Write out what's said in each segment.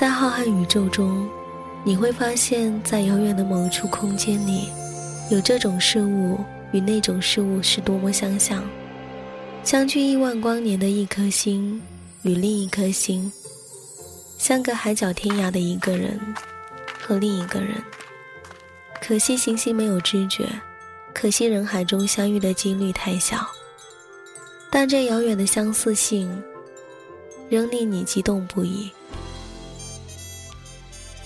在浩瀚宇宙中，你会发现在遥远的某处空间里，有这种事物与那种事物是多么相像。相距亿万光年的一颗星，与另一颗星，相隔海角天涯的一个人和另一个人。可惜行星没有知觉，可惜人海中相遇的几率太小。但这遥远的相似性，仍令你激动不已。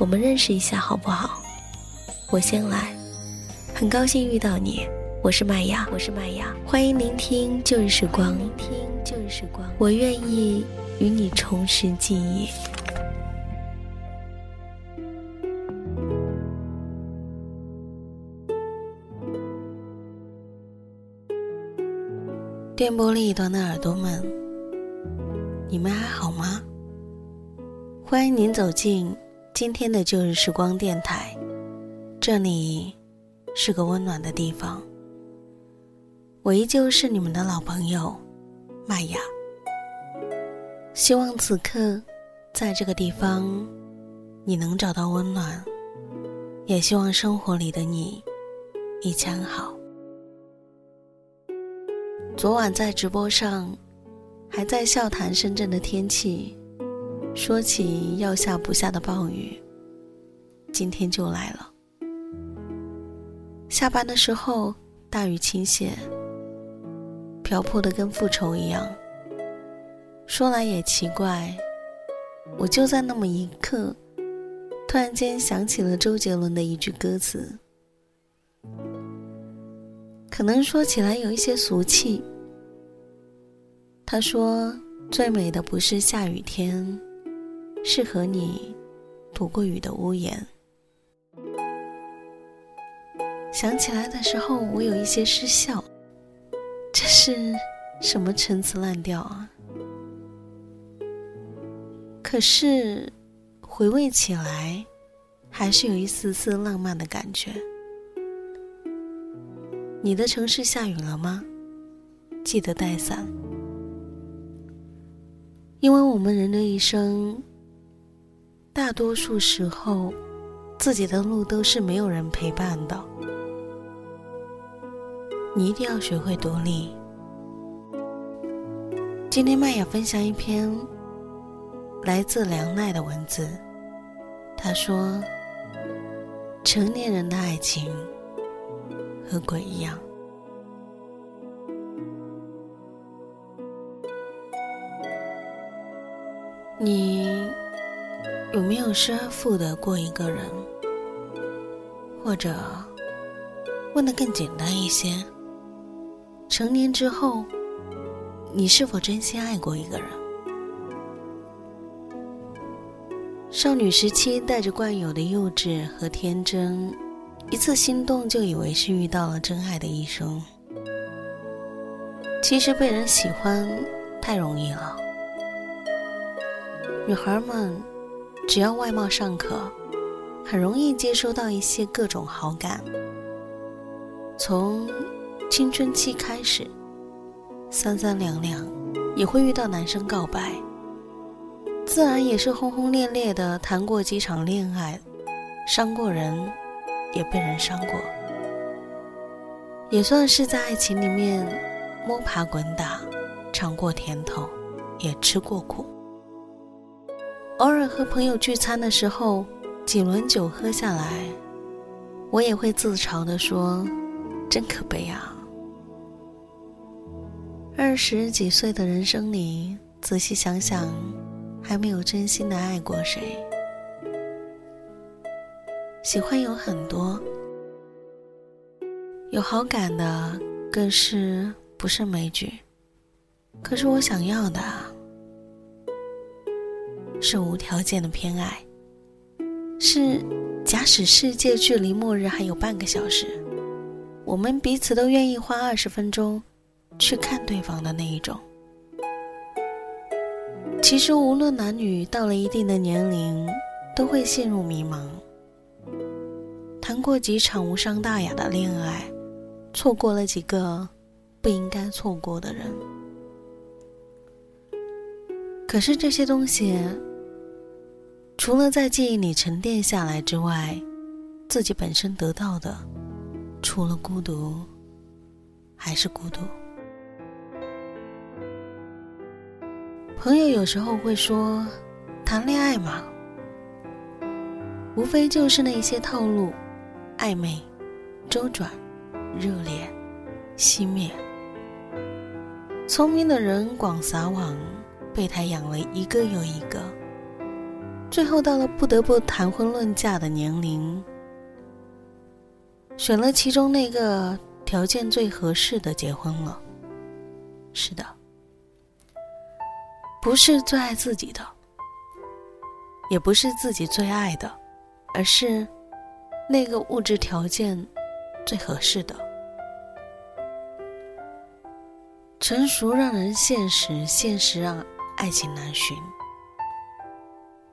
我们认识一下好不好？我先来，很高兴遇到你，我是麦芽，我是麦芽，欢迎聆听旧日时光，聆听旧日时光，我愿意与你重拾记忆。电波另一端的耳朵们，你们还好吗？欢迎您走进。今天的旧日时光电台，这里是个温暖的地方。我依旧是你们的老朋友，麦雅。希望此刻在这个地方，你能找到温暖，也希望生活里的你一切好。昨晚在直播上，还在笑谈深圳的天气。说起要下不下的暴雨，今天就来了。下班的时候，大雨倾泻，瓢泼的跟复仇一样。说来也奇怪，我就在那么一刻，突然间想起了周杰伦的一句歌词，可能说起来有一些俗气。他说：“最美的不是下雨天。”是和你躲过雨的屋檐。想起来的时候，我有一些失笑。这是什么陈词滥调啊？可是回味起来，还是有一丝丝浪漫的感觉。你的城市下雨了吗？记得带伞，因为我们人的一生。大多数时候，自己的路都是没有人陪伴的。你一定要学会独立。今天麦雅分享一篇来自梁奈的文字。他说：“成年人的爱情和鬼一样。”你。有没有失而复得过一个人？或者问的更简单一些：成年之后，你是否真心爱过一个人？少女时期带着惯有的幼稚和天真，一次心动就以为是遇到了真爱的一生。其实被人喜欢太容易了，女孩们。只要外貌尚可，很容易接收到一些各种好感。从青春期开始，三三两两也会遇到男生告白，自然也是轰轰烈烈的谈过几场恋爱，伤过人，也被人伤过，也算是在爱情里面摸爬滚打，尝过甜头，也吃过苦。偶尔和朋友聚餐的时候，几轮酒喝下来，我也会自嘲地说：“真可悲啊！”二十几岁的人生里，仔细想想，还没有真心的爱过谁。喜欢有很多，有好感的更是不胜枚举。可是我想要的。是无条件的偏爱，是假使世界距离末日还有半个小时，我们彼此都愿意花二十分钟去看对方的那一种。其实，无论男女，到了一定的年龄，都会陷入迷茫。谈过几场无伤大雅的恋爱，错过了几个不应该错过的人。可是这些东西，除了在记忆里沉淀下来之外，自己本身得到的，除了孤独，还是孤独。朋友有时候会说：“谈恋爱嘛，无非就是那些套路，暧昧、周转、热烈、熄灭。聪明的人广撒网，备胎养了一个又一个，最后到了不得不谈婚论嫁的年龄，选了其中那个条件最合适的结婚了。是的。”不是最爱自己的，也不是自己最爱的，而是那个物质条件最合适的。成熟让人现实，现实让爱情难寻。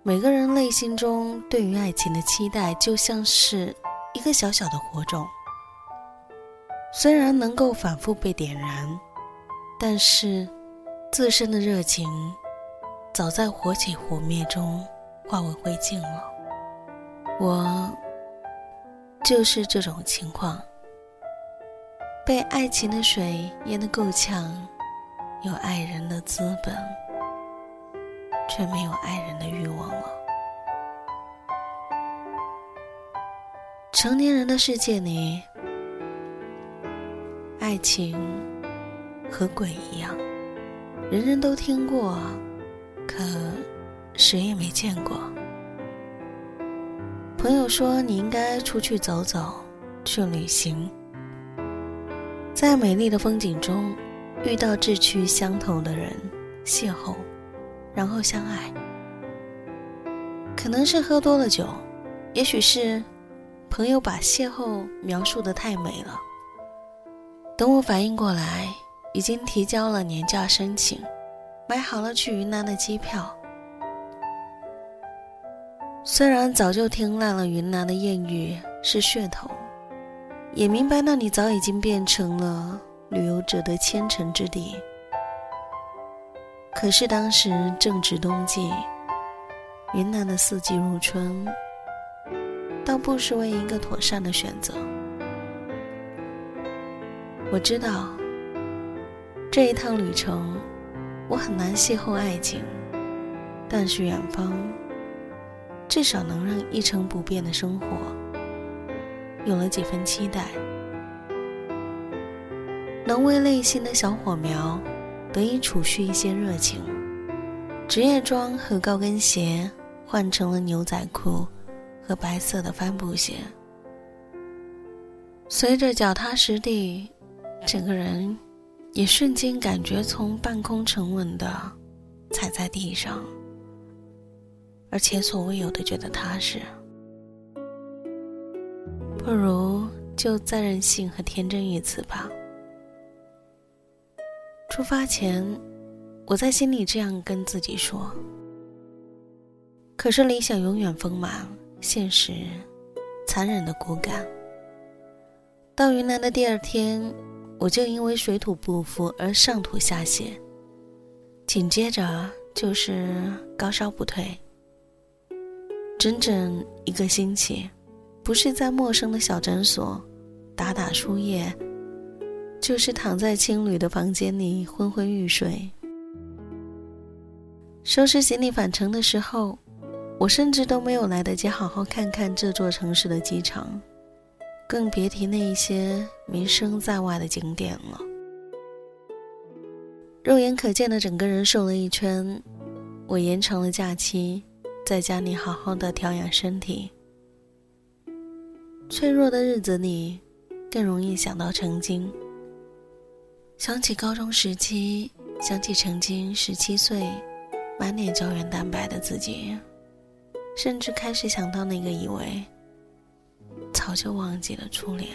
每个人内心中对于爱情的期待，就像是一个小小的火种，虽然能够反复被点燃，但是。自身的热情，早在火起火灭中化为灰烬了。我就是这种情况，被爱情的水淹得够呛，有爱人的资本，却没有爱人的欲望了。成年人的世界里，爱情和鬼一样。人人都听过，可谁也没见过。朋友说你应该出去走走，去旅行，在美丽的风景中遇到志趣相投的人，邂逅，然后相爱。可能是喝多了酒，也许是朋友把邂逅描述的太美了。等我反应过来。已经提交了年假申请，买好了去云南的机票。虽然早就听烂了云南的艳遇是噱头，也明白那里早已经变成了旅游者的千城之地，可是当时正值冬季，云南的四季如春，倒不失为一个妥善的选择。我知道。这一趟旅程，我很难邂逅爱情，但是远方至少能让一成不变的生活有了几分期待，能为内心的小火苗得以储蓄一些热情。职业装和高跟鞋换成了牛仔裤和白色的帆布鞋，随着脚踏实地，整个人。也瞬间感觉从半空沉稳的踩在地上，而前所未有的觉得踏实。不如就再任性和天真一次吧。出发前，我在心里这样跟自己说。可是理想永远丰满，现实残忍的骨感。到云南的第二天。我就因为水土不服而上吐下泻，紧接着就是高烧不退，整整一个星期，不是在陌生的小诊所打打输液，就是躺在青旅的房间里昏昏欲睡。收拾行李返程的时候，我甚至都没有来得及好好看看这座城市的机场。更别提那一些名声在外的景点了。肉眼可见的整个人瘦了一圈，我延长了假期，在家里好好的调养身体。脆弱的日子里，更容易想到曾经。想起高中时期，想起曾经十七岁，满脸胶原蛋白的自己，甚至开始想到那个以为早就忘记了初恋，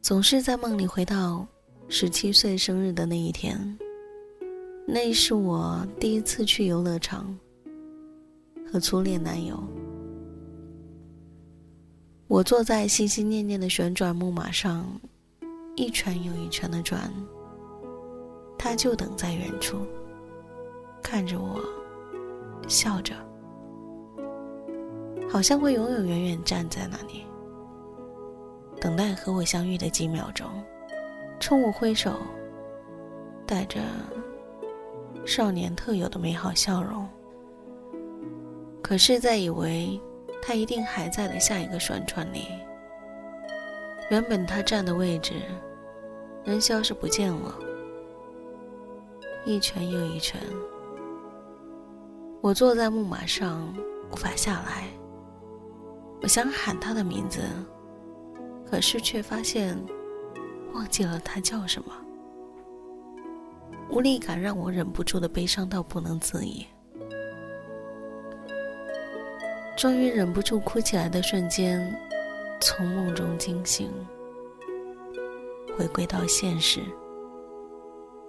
总是在梦里回到十七岁生日的那一天。那是我第一次去游乐场，和初恋男友。我坐在心心念念的旋转木马上，一圈又一圈的转。他就等在远处，看着我，笑着，好像会永永远远站在那里，等待和我相遇的几秒钟，冲我挥手，带着少年特有的美好笑容。可是，在以为。他一定还在的下一个旋转里，原本他站的位置，人消失不见了，一圈又一圈。我坐在木马上，无法下来。我想喊他的名字，可是却发现忘记了他叫什么。无力感让我忍不住的悲伤到不能自已。终于忍不住哭起来的瞬间，从梦中惊醒，回归到现实。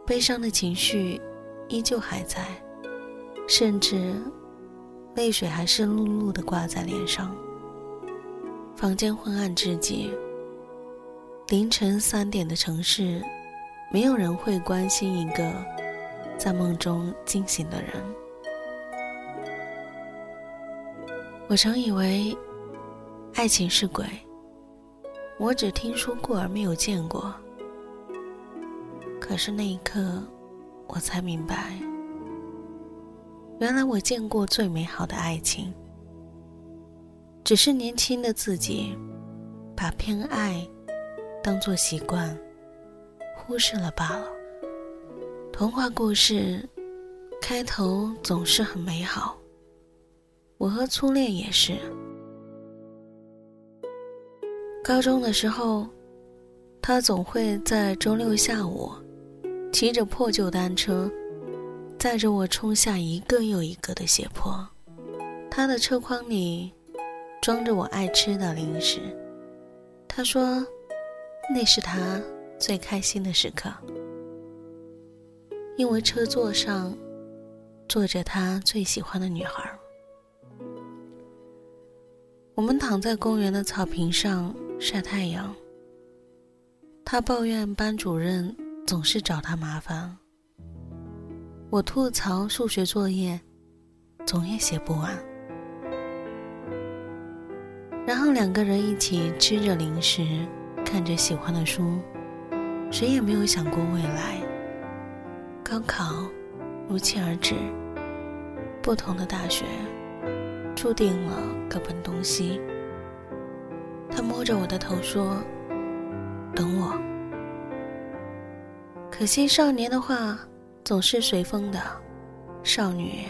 悲伤的情绪依旧还在，甚至泪水还是漉漉的挂在脸上。房间昏暗至极，凌晨三点的城市，没有人会关心一个在梦中惊醒的人。我曾以为，爱情是鬼。我只听说过而没有见过。可是那一刻，我才明白，原来我见过最美好的爱情，只是年轻的自己，把偏爱当作习惯，忽视了罢了。童话故事开头总是很美好。我和初恋也是。高中的时候，他总会在周六下午，骑着破旧单车，载着我冲下一个又一个的斜坡。他的车筐里装着我爱吃的零食。他说，那是他最开心的时刻，因为车座上坐着他最喜欢的女孩。我们躺在公园的草坪上晒太阳。他抱怨班主任总是找他麻烦，我吐槽数学作业总也写不完。然后两个人一起吃着零食，看着喜欢的书，谁也没有想过未来。高考如期而至，不同的大学。注定了各奔东西。摸着我的头说：“等我。”可惜少年的话总是随风的，少女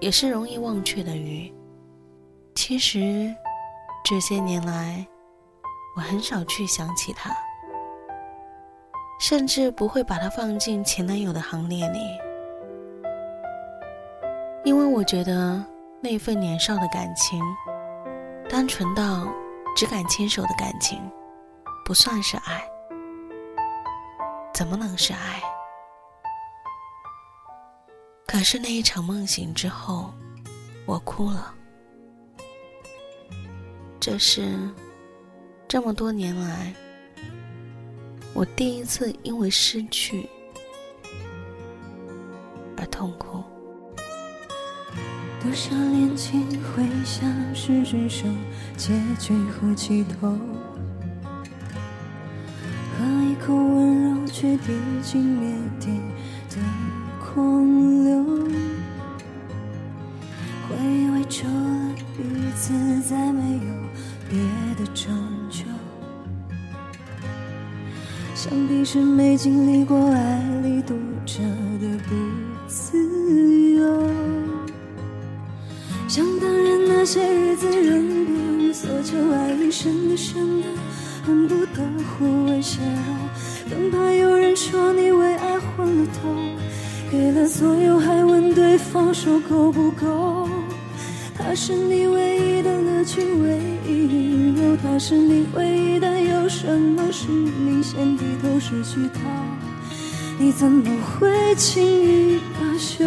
也是容易忘却的鱼。其实这些年来，我很少去想起他，甚至不会把他放进前男友的行列里，因为我觉得。那份年少的感情，单纯到只敢牵手的感情，不算是爱，怎么能是爱？可是那一场梦醒之后，我哭了。这是这么多年来，我第一次因为失去而痛苦。多少恋情会像是只剩结局和起头，喝一口温柔却滴进灭顶的狂流，会以为除了彼此再没有别的拯救，想必是没经历过爱里堵着的不自那些日子仍不用索求，爱已深深的，恨不得互为血肉，更怕有人说你为爱昏了头。给了所有，还问对方说够不够？他是你唯一的乐趣，唯一引诱，他是你唯一的，有什么事你先低头失去他？你怎么会轻易罢休？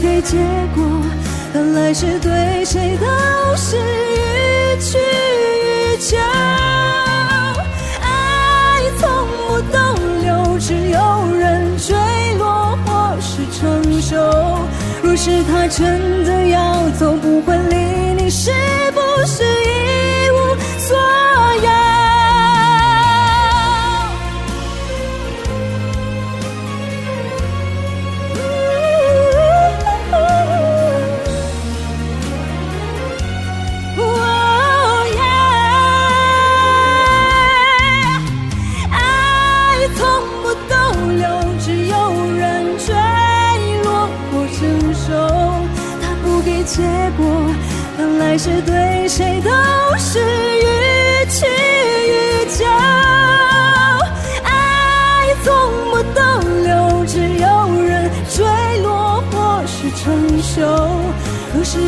给结果。本来是对谁都是予取予求，爱从不逗留，只有人坠落或是承受。若是他真的要走，不会理你是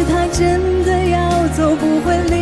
他真的要走，不会离？